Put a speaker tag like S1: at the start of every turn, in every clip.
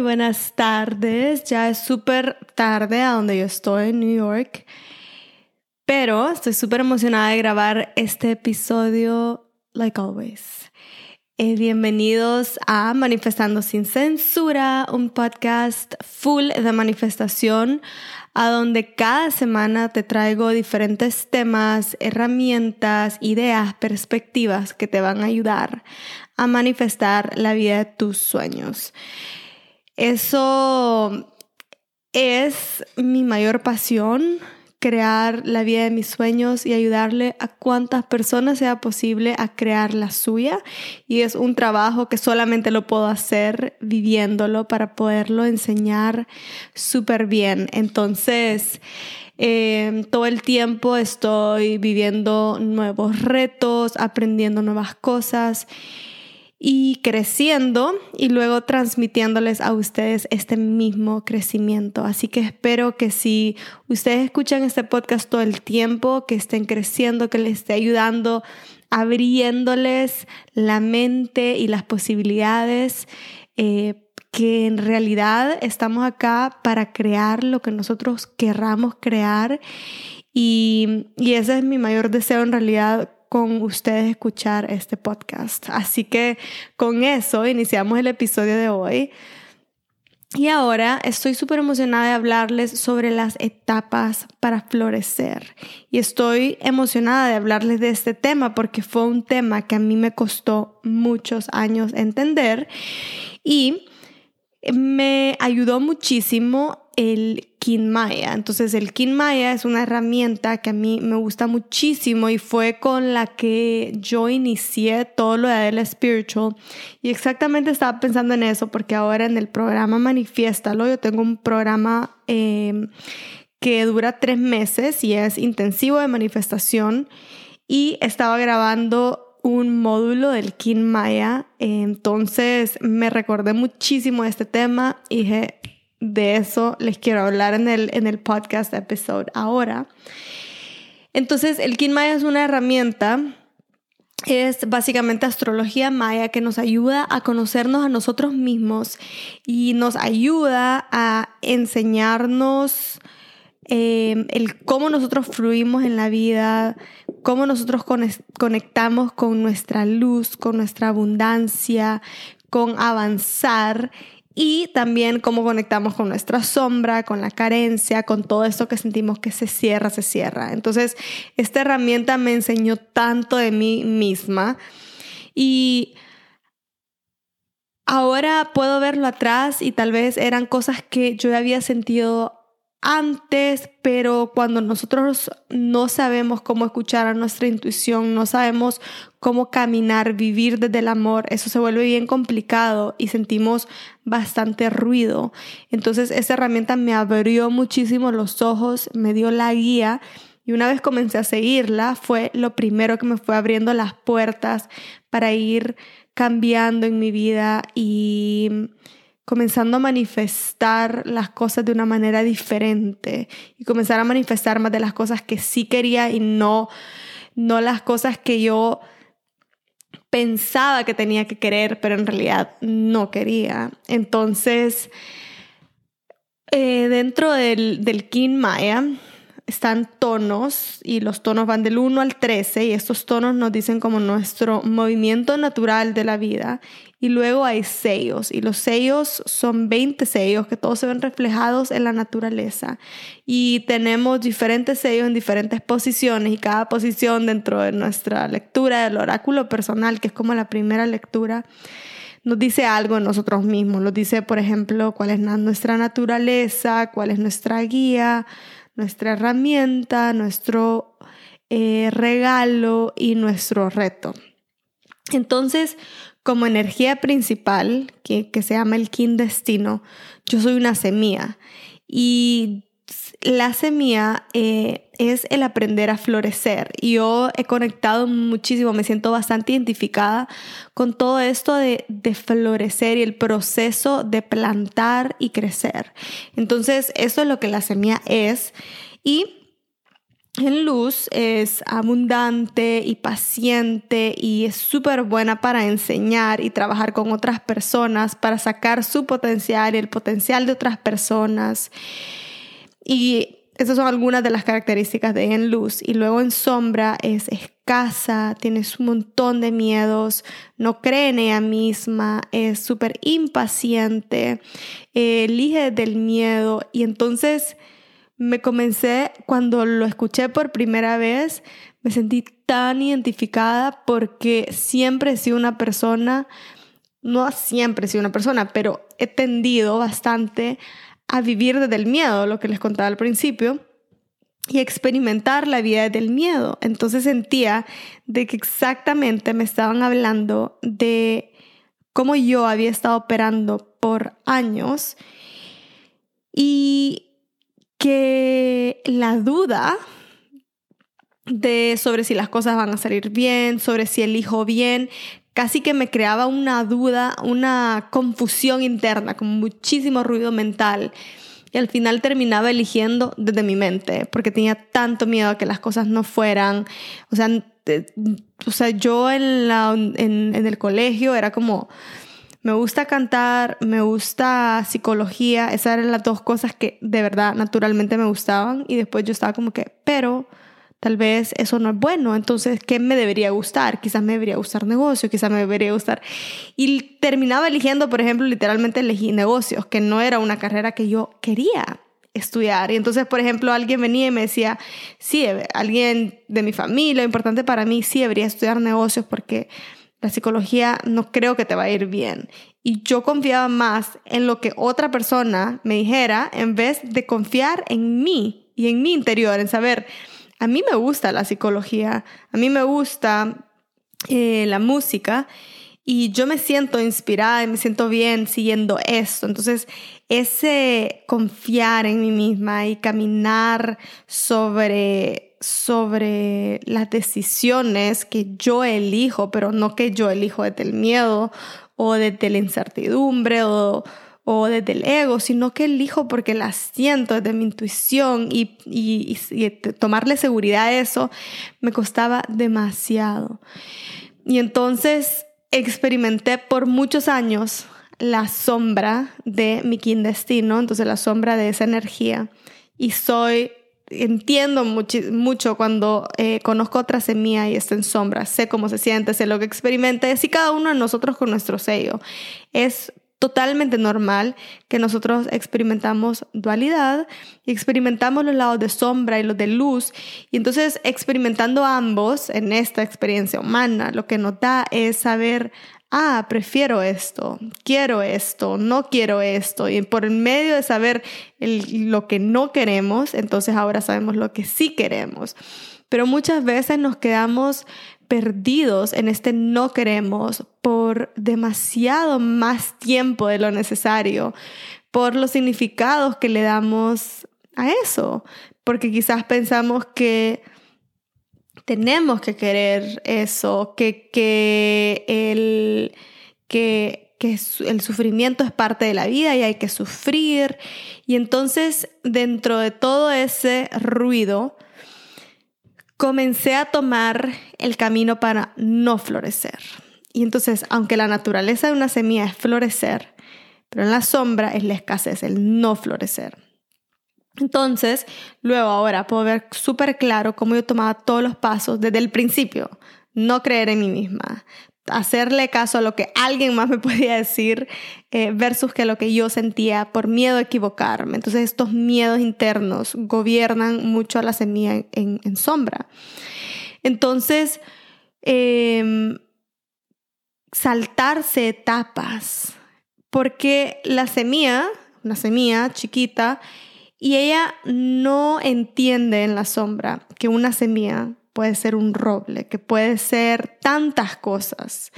S1: buenas tardes. Ya es súper tarde a donde yo estoy en New York, pero estoy súper emocionada de grabar este episodio, like always. Eh, bienvenidos a Manifestando sin Censura, un podcast full de manifestación, a donde cada semana te traigo diferentes temas, herramientas, ideas, perspectivas que te van a ayudar a manifestar la vida de tus sueños. Eso es mi mayor pasión, crear la vida de mis sueños y ayudarle a cuantas personas sea posible a crear la suya. Y es un trabajo que solamente lo puedo hacer viviéndolo para poderlo enseñar súper bien. Entonces, eh, todo el tiempo estoy viviendo nuevos retos, aprendiendo nuevas cosas y creciendo y luego transmitiéndoles a ustedes este mismo crecimiento. Así que espero que si ustedes escuchan este podcast todo el tiempo, que estén creciendo, que les esté ayudando, abriéndoles la mente y las posibilidades. Eh, que en realidad estamos acá para crear lo que nosotros querramos crear y, y ese es mi mayor deseo en realidad con ustedes escuchar este podcast. Así que con eso iniciamos el episodio de hoy. Y ahora estoy súper emocionada de hablarles sobre las etapas para florecer. Y estoy emocionada de hablarles de este tema porque fue un tema que a mí me costó muchos años entender y me ayudó muchísimo el Maya. Entonces el Maya es una herramienta que a mí me gusta muchísimo y fue con la que yo inicié todo lo de Adela Spiritual. Y exactamente estaba pensando en eso porque ahora en el programa Manifiéstalo, yo tengo un programa em, que dura tres meses y es intensivo de manifestación y estaba grabando un módulo del Kin Maya. Entonces me recordé muchísimo de este tema y dije, de eso les quiero hablar en el, en el podcast episode ahora. Entonces, el Kin Maya es una herramienta, es básicamente astrología maya que nos ayuda a conocernos a nosotros mismos y nos ayuda a enseñarnos em, el cómo nosotros fluimos en la vida, cómo nosotros conectamos con nuestra luz, con nuestra abundancia, con avanzar y también cómo conectamos con nuestra sombra, con la carencia, con todo esto que sentimos que se cierra, se cierra. Entonces, esta herramienta me enseñó tanto de mí misma y ahora puedo verlo atrás y tal vez eran cosas que yo había sentido antes, pero cuando nosotros no sabemos cómo escuchar a nuestra intuición, no sabemos cómo caminar, vivir desde el amor, eso se vuelve bien complicado y sentimos bastante ruido. Entonces esa herramienta me abrió muchísimo los ojos, me dio la guía y una vez comencé a seguirla fue lo primero que me fue abriendo las puertas para ir cambiando en mi vida y comenzando a manifestar las cosas de una manera diferente y comenzar a manifestar más de las cosas que sí quería y no, no las cosas que yo pensaba que tenía que querer, pero en realidad no quería. Entonces, eh, dentro del, del Kin Maya, están tonos y los tonos van del 1 al 13 y estos tonos nos dicen como nuestro movimiento natural de la vida. Y luego hay sellos y los sellos son 20 sellos que todos se ven reflejados en la naturaleza. Y tenemos diferentes sellos en diferentes posiciones y cada posición dentro de nuestra lectura del oráculo personal que es como la primera lectura nos dice algo en nosotros mismos, nos dice por ejemplo cuál es nuestra naturaleza, cuál es nuestra guía, nuestra herramienta, nuestro eh, regalo y nuestro reto. Entonces, como energía principal, que, se llama el Kin Destino, yo soy una semilla y la semilla eh, es el aprender a florecer. Yo he conectado muchísimo, me siento bastante identificada con todo esto de, de, florecer y el proceso de plantar y crecer. Entonces, eso es lo que la semilla es. Y en luz es abundante y paciente y es súper buena para enseñar y trabajar con otras personas, para sacar su potencial y el potencial de otras personas. Y esas son algunas de las características de en luz. Y luego en sombra es escasa, tienes un montón de miedos, no cree en ella misma, es súper impaciente, elige del miedo. Y entonces me comencé, cuando lo escuché por primera vez, me sentí tan identificada porque siempre he sido una persona, no siempre he sido una persona, pero he tendido bastante a vivir desde el miedo, lo que les contaba al principio, y experimentar la vida del miedo. Entonces sentía de que exactamente me estaban hablando de cómo yo había estado operando por años y que la duda de sobre si las cosas van a salir bien, sobre si elijo bien, casi que me creaba una duda, una confusión interna, con muchísimo ruido mental. Y al final terminaba eligiendo desde mi mente, porque tenía tanto miedo a que las cosas no fueran. O sea, o sea yo en, la, en, en el colegio era como, me gusta cantar, me gusta psicología, esas eran las dos cosas que de verdad naturalmente me gustaban y después yo estaba como que, pero tal vez eso no es bueno, entonces, ¿qué me debería gustar? Quizás me debería gustar negocio, quizás me debería gustar. Y terminaba eligiendo, por ejemplo, literalmente elegí negocios, que no era una carrera que yo quería estudiar. Y entonces, por ejemplo, alguien venía y me decía, sí, alguien de mi familia, importante para mí, sí debería estudiar negocios porque la psicología no creo que te va a ir bien. Y yo confiaba más en lo que otra persona me dijera en vez de confiar en mí y en mi interior, en saber, a mí me gusta la psicología, a mí me gusta eh, la música y yo me siento inspirada y me siento bien siguiendo esto. Entonces, ese confiar en mí misma y caminar sobre sobre las decisiones que yo elijo, pero no que yo elijo desde el miedo o desde la incertidumbre o, o desde el ego, sino que elijo porque las siento desde mi intuición y, y, y tomarle seguridad a eso me costaba demasiado. Y entonces experimenté por muchos años la sombra de mi destino, entonces la sombra de esa energía. Y soy entiendo mucho cuando eh, conozco otra semilla y está en sombra, sé cómo se siente, sé lo que experimenta, y cada uno de nosotros con nuestro sello. Es totalmente normal que nosotros experimentamos dualidad y experimentamos los lados de sombra y los de luz. Y entonces experimentando ambos en esta experiencia humana, lo que nos da es saber ah, prefiero esto, quiero esto, no quiero esto. Y por el medio de saber lo que no queremos, entonces ahora sabemos lo que sí queremos. Pero muchas veces nos quedamos perdidos en este no queremos por demasiado más tiempo de lo necesario, por los significados que le damos a eso, porque quizás pensamos que tenemos que querer eso, que, que, el, que, que el sufrimiento es parte de la vida y hay que sufrir. Y entonces, dentro de todo ese ruido, comencé a tomar el camino para no florecer. Y entonces, aunque la naturaleza de una semilla es florecer, pero en la sombra es la escasez, el no florecer. Entonces, luego ahora puedo ver súper claro cómo yo tomaba todos los pasos desde el principio. No creer en mí misma, hacerle caso a lo que alguien más me podía decir eh, versus que lo que yo sentía por miedo a equivocarme. Entonces estos miedos internos gobiernan mucho a la semilla en, sombra. Entonces, em, saltarse etapas, porque la semilla, una semilla chiquita, y ella no entiende en la sombra que una semilla puede ser un roble, que puede ser tantas cosas.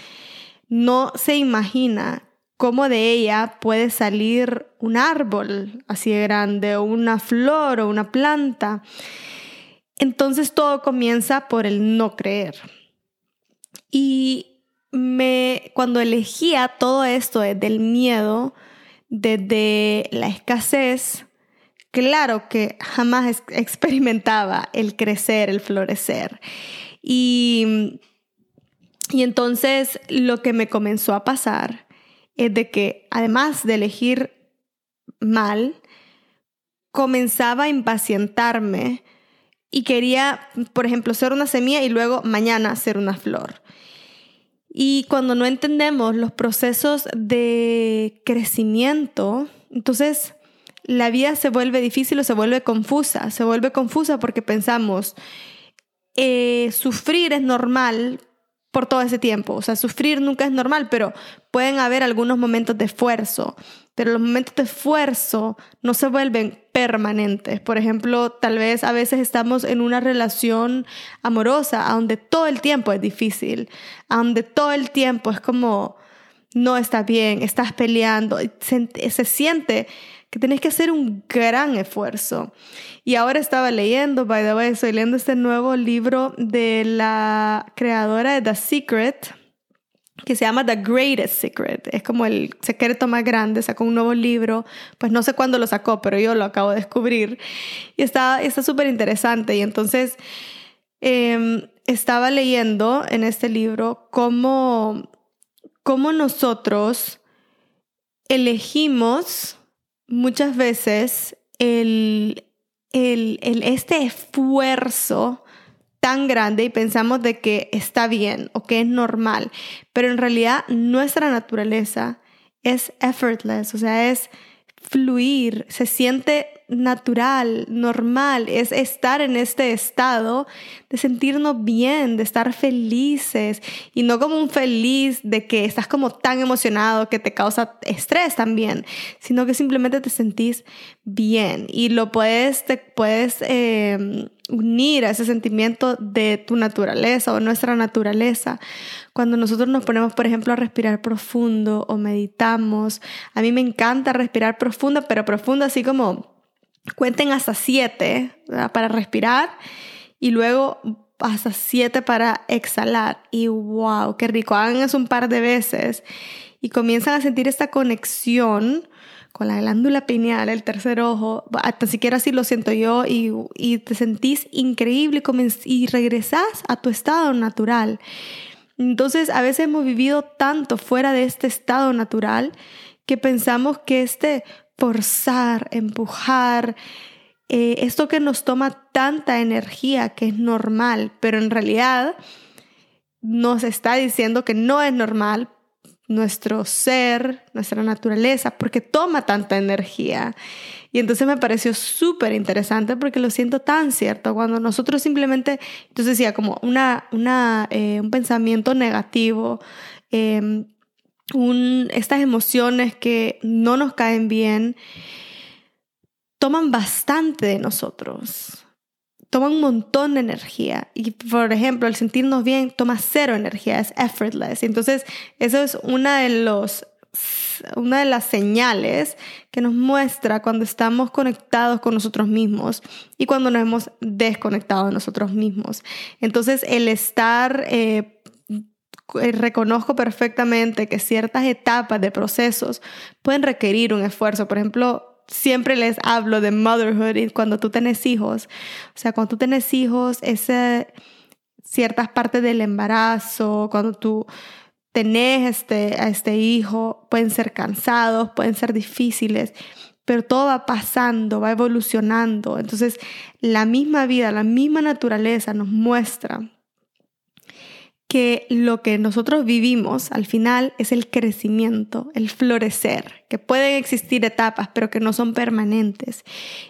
S1: No se imagina cómo de ella puede salir un árbol así de grande, o una flor, o una planta. Entonces todo comienza por el no creer. Y me, cuando elegía todo esto desde el miedo, desde la escasez, claro que jamás experimentaba el crecer, el florecer. Y, y entonces lo que me comenzó a pasar es de que además de elegir mal, comenzaba a impacientarme y quería, por ejemplo, ser una semilla y luego mañana ser una flor. Y cuando no entendemos los procesos de crecimiento, entonces la vida se vuelve difícil o se vuelve confusa. Se vuelve confusa porque pensamos, eh, sufrir es normal por todo ese tiempo. O sea, sufrir nunca es normal, pero pueden haber algunos momentos de esfuerzo. Pero los momentos de esfuerzo no se vuelven permanentes. Por ejemplo, tal vez a veces estamos en una relación amorosa donde todo el tiempo es difícil, donde todo el tiempo es como no está bien, estás peleando, se, se siente que tenés que hacer un gran esfuerzo. Y ahora estaba leyendo, by the way, estoy leyendo este nuevo libro de la creadora de The Secret, que se llama The Greatest Secret. Es como el secreto más grande. Sacó un nuevo libro. Pues no sé cuándo lo sacó, pero yo lo acabo de descubrir. Y está súper interesante. Y entonces em, estaba leyendo en este libro cómo, cómo nosotros elegimos muchas veces el, el, el, este esfuerzo tan grande y pensamos de que está bien o que es normal, pero en realidad nuestra naturaleza es effortless, o sea, es fluir, se siente natural, normal, es estar en este estado de sentirnos bien, de estar felices y no como un feliz de que estás como tan emocionado que te causa estrés también, sino que simplemente te sentís bien y lo puedes, te puedes em, unir a ese sentimiento de tu naturaleza o nuestra naturaleza. Cuando nosotros nos ponemos, por ejemplo, a respirar profundo o meditamos, a mí me encanta respirar profundo, pero profundo así como cuenten hasta siete para respirar y luego hasta siete para exhalar. Y wow, qué rico. Hagan eso un par de veces y comienzan a sentir esta conexión con la glándula pineal, el tercer ojo, hasta siquiera así lo siento yo, y, te sentís increíble y, y regresás a tu estado natural. Entonces, a veces hemos vivido tanto fuera de este estado natural que pensamos que este forzar, empujar, eh, esto que nos toma tanta energía que es normal, pero en realidad nos está diciendo que no es normal nuestro ser, nuestra naturaleza, porque toma tanta energía. Y entonces me pareció súper interesante porque lo siento tan cierto. Cuando nosotros simplemente, entonces decía, como una, una eh, un pensamiento negativo, eh, estas emociones que no nos caen bien toman bastante de nosotros, toman un montón de energía. Y por ejemplo, el sentirnos bien toma cero energía, es effortless. Entonces, eso es una de los una de las señales que nos muestra cuando estamos conectados con nosotros mismos y cuando nos hemos desconectado de nosotros mismos. Entonces, el estar eh, eh, reconozco perfectamente que ciertas etapas de procesos pueden requerir un esfuerzo. Por ejemplo, siempre les hablo de motherhood y cuando tú tienes hijos. O sea, cuando tú tienes hijos, ese, ciertas partes del embarazo, cuando tú tenés este, a este hijo, pueden ser cansados, pueden ser difíciles, pero todo va pasando, va evolucionando. Entonces, la misma vida, la misma naturaleza nos muestra que lo que nosotros vivimos al final es el crecimiento, el florecer, que pueden existir etapas, pero que no son permanentes.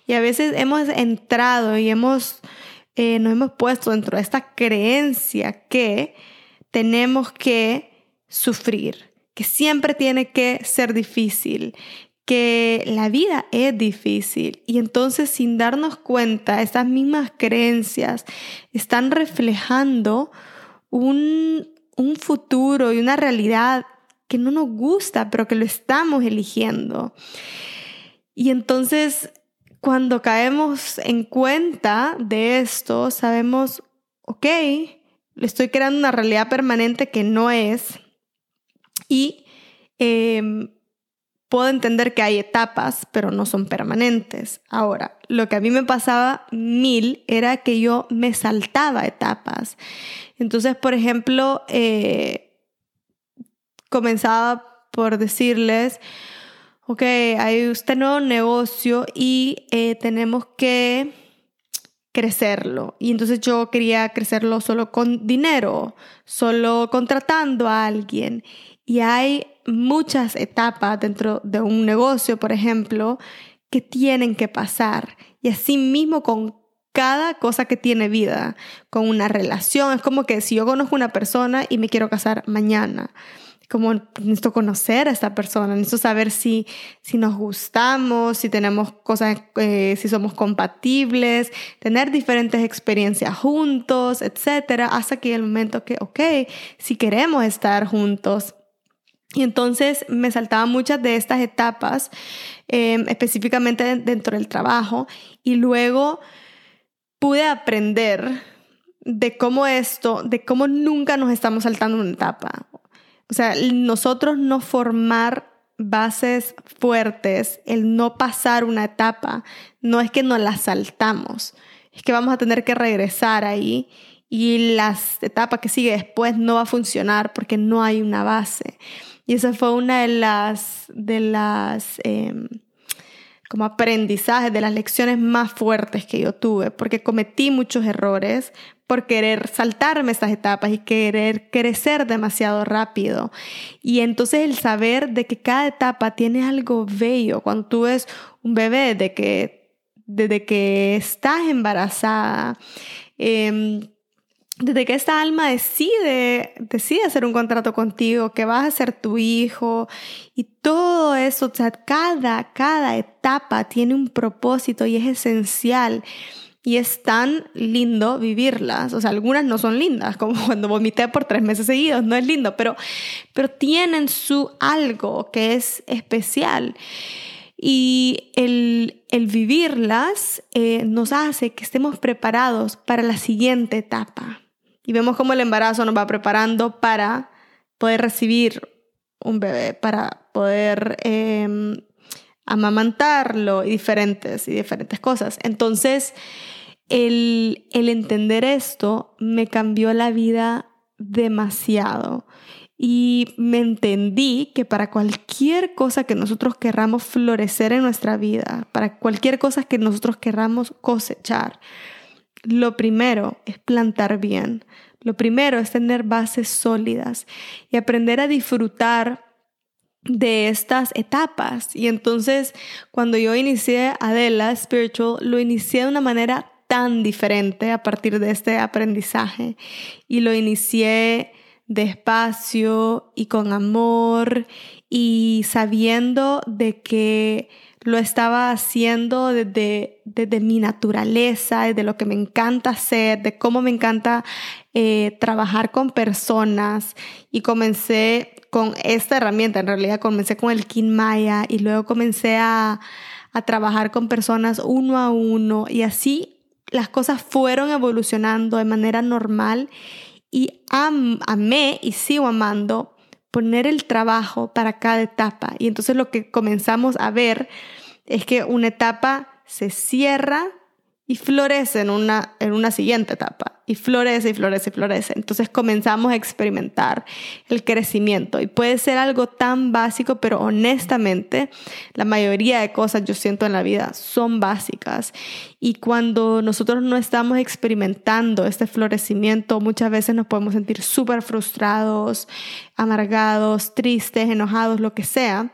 S1: Y a veces hemos entrado y hemos, eh, nos hemos puesto dentro de esta creencia que tenemos que sufrir, que siempre tiene que ser difícil, que la vida es difícil y entonces sin darnos cuenta, estas mismas creencias están reflejando un, futuro y una realidad que no nos gusta, pero que lo estamos eligiendo. Y entonces, cuando caemos en cuenta de esto, sabemos, ok, le estoy creando una realidad permanente que no es. Y em, puedo entender que hay etapas, pero no son permanentes. Ahora, lo que a mí me pasaba mil era que yo me saltaba etapas. Entonces, por ejemplo, eh, comenzaba por decirles, ok, hay este nuevo negocio y eh, tenemos que crecerlo. Y entonces yo quería crecerlo solo con dinero, solo contratando a alguien. Y hay muchas etapas dentro de un negocio, por ejemplo, que tienen que pasar. Y así mismo con cada cosa que tiene vida, con una relación. Es como que si yo conozco una persona y me quiero casar mañana, como necesito conocer a esta persona, necesito saber si, si nos gustamos, si tenemos cosas, eh, si somos compatibles, tener diferentes experiencias juntos, etcétera, hasta que el momento que, ok, si queremos estar juntos. Y entonces me saltaban muchas de estas etapas, em, específicamente dentro del trabajo, y luego pude aprender de cómo esto, de cómo nunca nos estamos saltando una etapa. O sea, nosotros no formar bases fuertes, el no pasar una etapa, no es que nos la saltamos, es que vamos a tener que regresar ahí y las etapas que sigue después no va a funcionar porque no hay una base. Y esa fue una de las, de las em, como aprendizajes, de las lecciones más fuertes que yo tuve, porque cometí muchos errores por querer saltarme estas etapas y querer crecer demasiado rápido. Y entonces el saber de que cada etapa tiene algo bello, cuando tú ves un bebé, de que desde que estás embarazada, eh, desde que esta alma decide, decide hacer un contrato contigo, que vas a ser tu hijo y todo eso, o sea, cada, cada etapa tiene un propósito y es esencial. Y es tan lindo vivirlas. O sea, algunas no son lindas, como cuando vomité por tres meses seguidos, no es lindo, pero, pero tienen su algo que es especial. Y el, el vivirlas eh, nos hace que estemos preparados para la siguiente etapa. Y vemos cómo el embarazo nos va preparando para poder recibir un bebé, para poder em, amamantarlo y diferentes, y diferentes cosas. Entonces, el, el entender esto me cambió la vida demasiado. Y me entendí que para cualquier cosa que nosotros querramos florecer en nuestra vida, para cualquier cosa que nosotros querramos cosechar, lo primero es plantar bien. Lo primero es tener bases sólidas y aprender a disfrutar de estas etapas. Y entonces, cuando yo inicié Adela Spiritual, lo inicié de una manera tan diferente a partir de este aprendizaje. Y lo inicié despacio y con amor y sabiendo de que lo estaba haciendo desde, desde mi naturaleza, desde lo que me encanta hacer, de cómo me encanta eh, trabajar con personas. Y comencé con esta herramienta, en realidad comencé con el Kin Maya y luego comencé a, a trabajar con personas uno a uno. Y así las cosas fueron evolucionando de manera normal. Y am, amé y sigo amando poner el trabajo para cada etapa. Y entonces lo que comenzamos a ver es que una etapa se cierra y florece en una, en una siguiente etapa. Y florece y florece y florece. Entonces comenzamos a experimentar el crecimiento. Y puede ser algo tan básico, pero honestamente la mayoría de cosas yo siento en la vida son básicas. Y cuando nosotros no estamos experimentando este florecimiento, muchas veces nos podemos sentir súper frustrados, amargados, tristes, enojados, lo que sea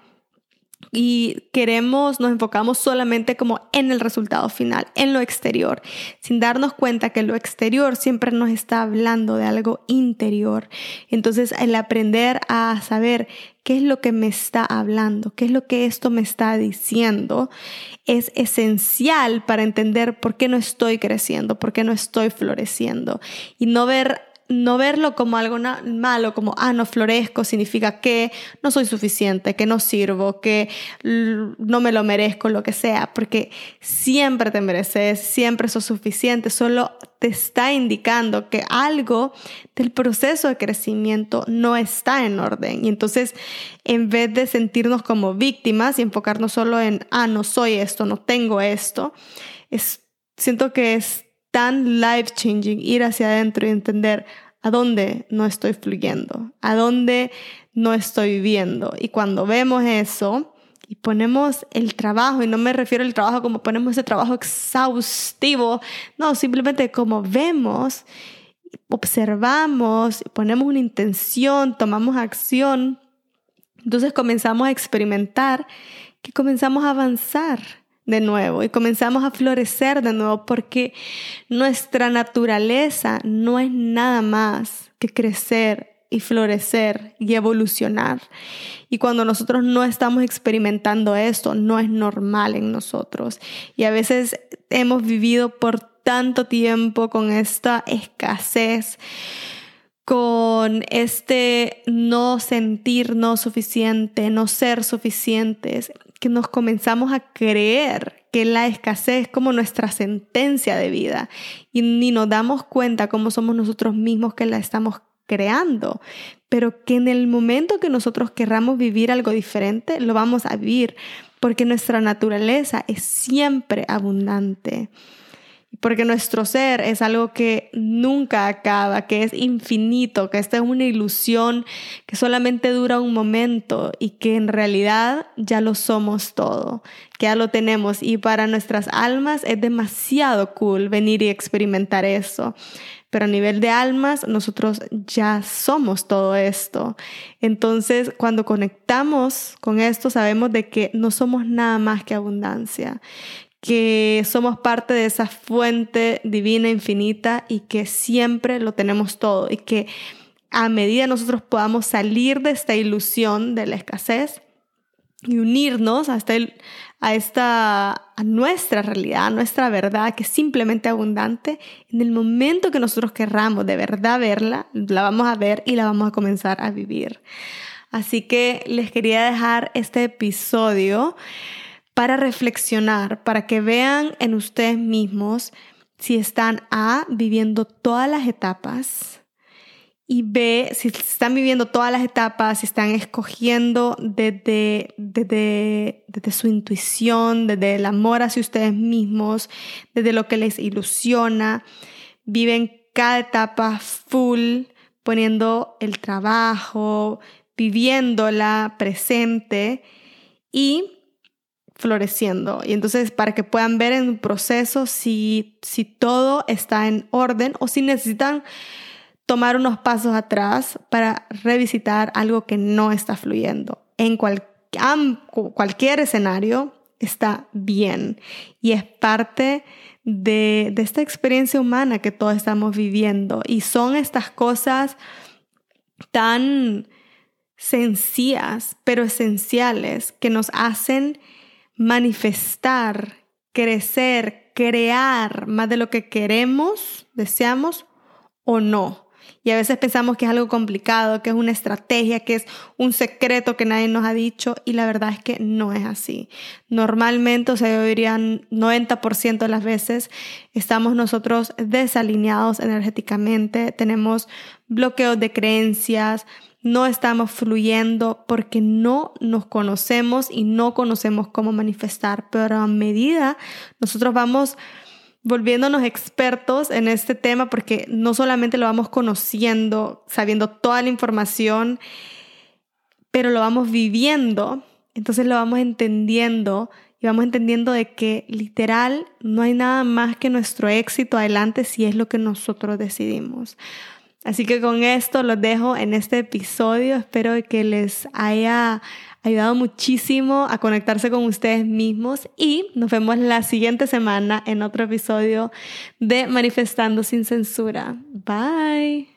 S1: y queremos, nos enfocamos solamente como en el resultado final, en lo exterior, sin darnos cuenta que lo exterior siempre nos está hablando de algo interior. Entonces, el aprender a saber qué es lo que me está hablando, qué es lo que esto me está diciendo, es esencial para entender por qué no estoy creciendo, por qué no estoy floreciendo y no ver no verlo como algo malo, como, ah, no florezco, significa que no soy suficiente, que no sirvo, que no me lo merezco, lo que sea, porque siempre te mereces, siempre sos suficiente, solo te está indicando que algo del proceso de crecimiento no está en orden. Y entonces, en vez de sentirnos como víctimas y enfocarnos solo en, ah, no soy esto, no tengo esto, es, siento que es tan life changing ir hacia adentro y entender a dónde no estoy fluyendo, a dónde no estoy viviendo. Y cuando vemos eso y ponemos el trabajo, y no me refiero al trabajo como ponemos ese trabajo exhaustivo, no, simplemente como vemos, observamos, ponemos una intención, tomamos acción, entonces comenzamos a experimentar que comenzamos a avanzar de nuevo y comenzamos a florecer de nuevo porque nuestra naturaleza no es nada más que crecer y florecer y evolucionar. Y cuando nosotros no estamos experimentando esto, no es normal en nosotros. Y a veces hemos vivido por tanto tiempo con esta escasez, con este no sentirnos suficiente, no ser suficientes, que nos comenzamos a creer que la escasez es como nuestra sentencia de vida y ni nos damos cuenta cómo somos nosotros mismos que la estamos creando, pero que en el momento que nosotros querramos vivir algo diferente, lo vamos a vivir, porque nuestra naturaleza es siempre abundante porque nuestro ser es algo que nunca acaba, que es infinito, que esta es una ilusión que solamente dura un momento y que en realidad ya lo somos todo, que ya lo tenemos y para nuestras almas es demasiado cool venir y experimentar eso. Pero a nivel de almas, nosotros ya somos todo esto. Entonces, cuando conectamos con esto, sabemos de que no somos nada más que abundancia, que somos parte de esa fuente divina infinita y que siempre lo tenemos todo y que a medida nosotros podamos salir de esta ilusión de la escasez y unirnos a esta, a esta a nuestra realidad, a nuestra verdad que es simplemente abundante, en el momento que nosotros querramos de verdad verla, la vamos a ver y la vamos a comenzar a vivir. Así que les quería dejar este episodio para reflexionar, para que vean en ustedes mismos si están A, viviendo todas las etapas y B, si están viviendo todas las etapas, si están escogiendo desde, desde, desde su intuición, desde el amor hacia ustedes mismos, desde lo que les ilusiona, viven cada etapa full, poniendo el trabajo, viviéndola presente y floreciendo. Y entonces para que puedan ver en un proceso si, si todo está en orden o si necesitan tomar unos pasos atrás para revisitar algo que no está fluyendo. En cualquier escenario está bien y es parte de, de esta experiencia humana que todos estamos viviendo. Y son estas cosas tan sencillas, pero esenciales, que nos hacen manifestar, crecer, crear más de lo que queremos, deseamos o no. Y a veces pensamos que es algo complicado, que es una estrategia, que es un secreto que nadie nos ha dicho y la verdad es que no es así. Normalmente, o sea, yo diría 90% de las veces estamos nosotros desalineados energéticamente, tenemos bloqueos de creencias, no estamos fluyendo porque no nos conocemos y no conocemos cómo manifestar. Pero a medida nosotros vamos volviéndonos expertos en este tema porque no solamente lo vamos conociendo, sabiendo toda la información, pero lo vamos viviendo, entonces lo vamos entendiendo y vamos entendiendo de que literal no hay nada más que nuestro éxito adelante si es lo que nosotros decidimos. Así que con esto los dejo en este episodio. Espero que les haya ayudado muchísimo a conectarse con ustedes mismos y nos vemos la siguiente semana en otro episodio de Manifestando sin Censura. Bye.